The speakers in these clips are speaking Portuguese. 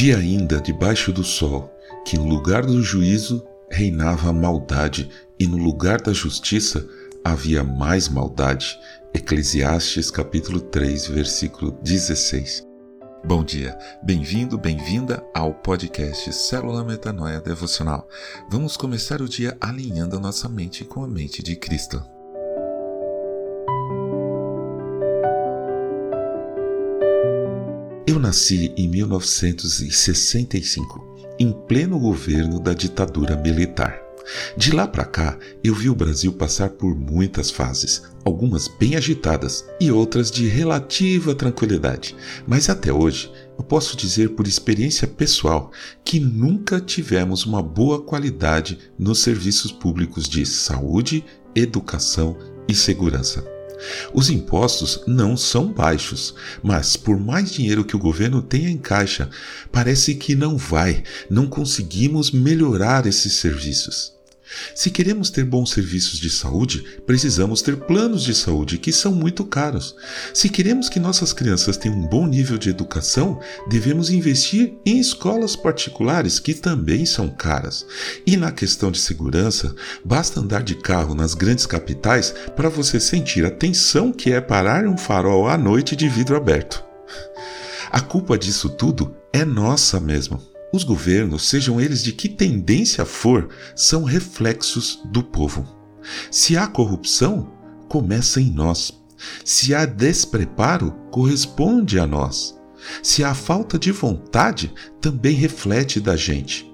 Vi ainda debaixo do sol que no lugar do juízo reinava a maldade e no lugar da justiça havia mais maldade. Eclesiastes capítulo 3, versículo 16. Bom dia, bem-vindo, bem-vinda ao podcast Célula Metanoia Devocional. Vamos começar o dia alinhando a nossa mente com a mente de Cristo. Eu nasci em 1965, em pleno governo da ditadura militar. De lá para cá, eu vi o Brasil passar por muitas fases, algumas bem agitadas e outras de relativa tranquilidade. Mas até hoje, eu posso dizer por experiência pessoal que nunca tivemos uma boa qualidade nos serviços públicos de saúde, educação e segurança. Os impostos não são baixos, mas por mais dinheiro que o governo tenha em caixa, parece que não vai, não conseguimos melhorar esses serviços. Se queremos ter bons serviços de saúde, precisamos ter planos de saúde que são muito caros. Se queremos que nossas crianças tenham um bom nível de educação, devemos investir em escolas particulares que também são caras. E na questão de segurança, basta andar de carro nas grandes capitais para você sentir a tensão que é parar um farol à noite de vidro aberto. A culpa disso tudo é nossa mesmo. Os governos, sejam eles de que tendência for, são reflexos do povo. Se há corrupção, começa em nós. Se há despreparo, corresponde a nós. Se há falta de vontade, também reflete da gente.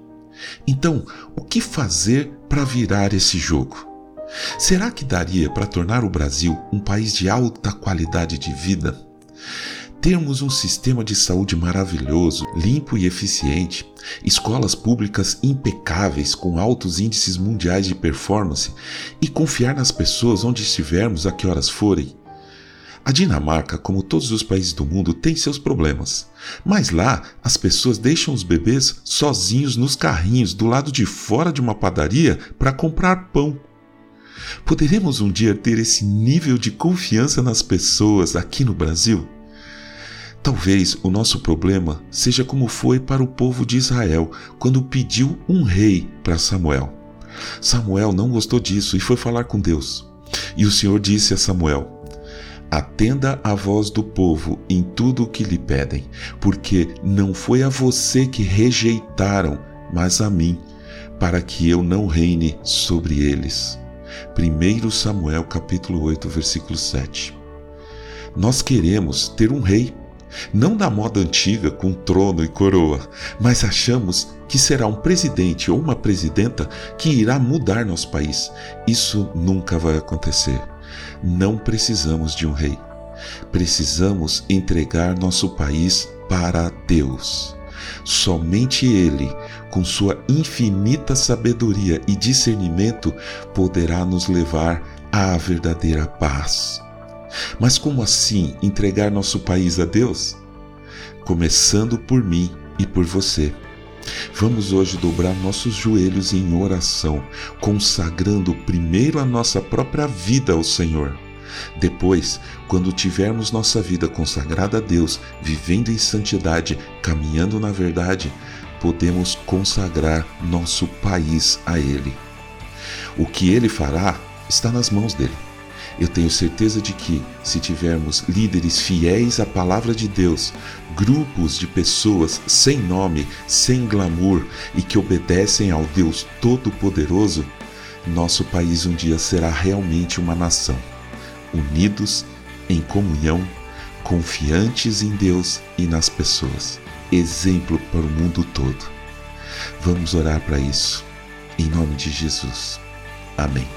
Então, o que fazer para virar esse jogo? Será que daria para tornar o Brasil um país de alta qualidade de vida? Termos um sistema de saúde maravilhoso, limpo e eficiente, escolas públicas impecáveis com altos índices mundiais de performance e confiar nas pessoas onde estivermos a que horas forem. A Dinamarca, como todos os países do mundo, tem seus problemas, mas lá as pessoas deixam os bebês sozinhos nos carrinhos do lado de fora de uma padaria para comprar pão. Poderemos um dia ter esse nível de confiança nas pessoas aqui no Brasil? Talvez o nosso problema seja como foi para o povo de Israel quando pediu um rei para Samuel. Samuel não gostou disso e foi falar com Deus. E o Senhor disse a Samuel: Atenda a voz do povo em tudo o que lhe pedem, porque não foi a você que rejeitaram, mas a mim, para que eu não reine sobre eles. 1 Samuel capítulo 8, versículo 7. Nós queremos ter um rei não da moda antiga com trono e coroa, mas achamos que será um presidente ou uma presidenta que irá mudar nosso país. Isso nunca vai acontecer. Não precisamos de um rei. Precisamos entregar nosso país para Deus. Somente Ele, com sua infinita sabedoria e discernimento, poderá nos levar à verdadeira paz. Mas como assim entregar nosso país a Deus? Começando por mim e por você. Vamos hoje dobrar nossos joelhos em oração, consagrando primeiro a nossa própria vida ao Senhor. Depois, quando tivermos nossa vida consagrada a Deus, vivendo em santidade, caminhando na verdade, podemos consagrar nosso país a Ele. O que Ele fará está nas mãos dele. Eu tenho certeza de que, se tivermos líderes fiéis à palavra de Deus, grupos de pessoas sem nome, sem glamour e que obedecem ao Deus Todo-Poderoso, nosso país um dia será realmente uma nação, unidos em comunhão, confiantes em Deus e nas pessoas, exemplo para o mundo todo. Vamos orar para isso. Em nome de Jesus. Amém.